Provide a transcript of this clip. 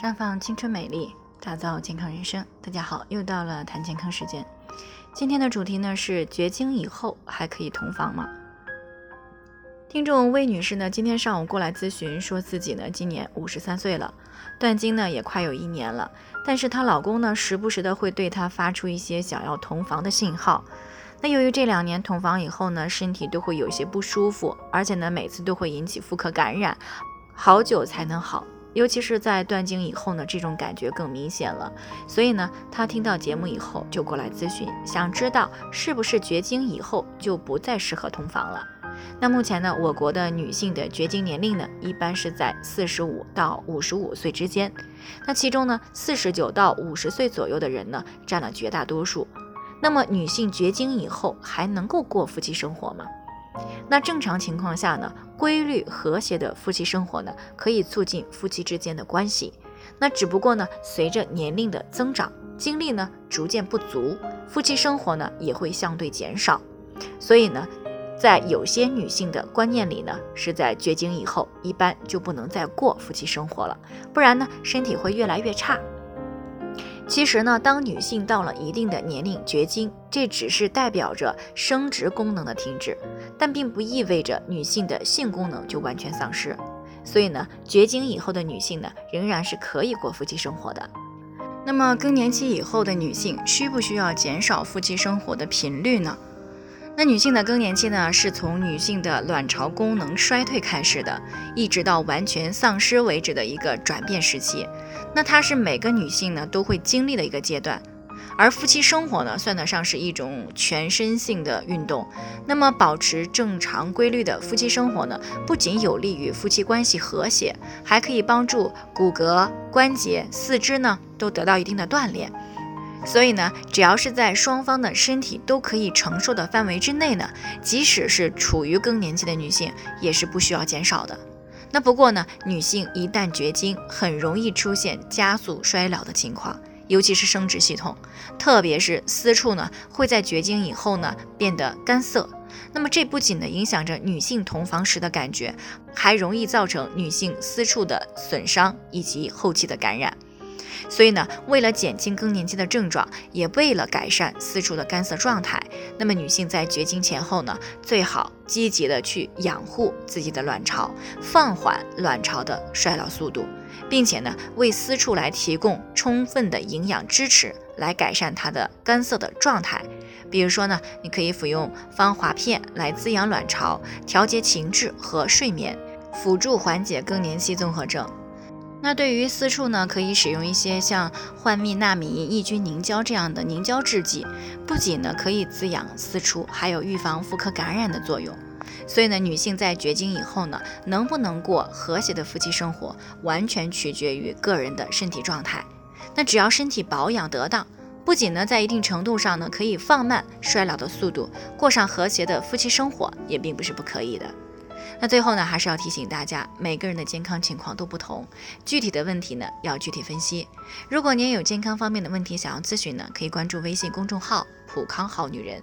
绽放青春美丽，打造健康人生。大家好，又到了谈健康时间。今天的主题呢是绝经以后还可以同房吗？听众魏女士呢今天上午过来咨询，说自己呢今年五十三岁了，断经呢也快有一年了，但是她老公呢时不时的会对她发出一些想要同房的信号。那由于这两年同房以后呢，身体都会有些不舒服，而且呢每次都会引起妇科感染，好久才能好。尤其是在断经以后呢，这种感觉更明显了。所以呢，她听到节目以后就过来咨询，想知道是不是绝经以后就不再适合同房了。那目前呢，我国的女性的绝经年龄呢，一般是在四十五到五十五岁之间。那其中呢，四十九到五十岁左右的人呢，占了绝大多数。那么女性绝经以后还能够过夫妻生活吗？那正常情况下呢，规律和谐的夫妻生活呢，可以促进夫妻之间的关系。那只不过呢，随着年龄的增长，精力呢逐渐不足，夫妻生活呢也会相对减少。所以呢，在有些女性的观念里呢，是在绝经以后，一般就不能再过夫妻生活了，不然呢，身体会越来越差。其实呢，当女性到了一定的年龄绝经，这只是代表着生殖功能的停止，但并不意味着女性的性功能就完全丧失。所以呢，绝经以后的女性呢，仍然是可以过夫妻生活的。那么更年期以后的女性需不需要减少夫妻生活的频率呢？那女性的更年期呢，是从女性的卵巢功能衰退开始的，一直到完全丧失为止的一个转变时期。那它是每个女性呢都会经历的一个阶段。而夫妻生活呢，算得上是一种全身性的运动。那么保持正常规律的夫妻生活呢，不仅有利于夫妻关系和谐，还可以帮助骨骼、关节、四肢呢都得到一定的锻炼。所以呢，只要是在双方的身体都可以承受的范围之内呢，即使是处于更年期的女性，也是不需要减少的。那不过呢，女性一旦绝经，很容易出现加速衰老的情况，尤其是生殖系统，特别是私处呢，会在绝经以后呢变得干涩。那么这不仅呢影响着女性同房时的感觉，还容易造成女性私处的损伤以及后期的感染。所以呢，为了减轻更年期的症状，也为了改善私处的干涩状态，那么女性在绝经前后呢，最好积极的去养护自己的卵巢，放缓卵巢的衰老速度，并且呢，为私处来提供充分的营养支持，来改善它的干涩的状态。比如说呢，你可以服用芳华片来滋养卵巢，调节情志和睡眠，辅助缓解更年期综合症。那对于私处呢，可以使用一些像幻蜜纳米抑菌凝胶这样的凝胶制剂，不仅呢可以滋养私处，还有预防妇科感染的作用。所以呢，女性在绝经以后呢，能不能过和谐的夫妻生活，完全取决于个人的身体状态。那只要身体保养得当，不仅呢在一定程度上呢可以放慢衰老的速度，过上和谐的夫妻生活，也并不是不可以的。那最后呢，还是要提醒大家，每个人的健康情况都不同，具体的问题呢要具体分析。如果您有健康方面的问题想要咨询呢，可以关注微信公众号“普康好女人”，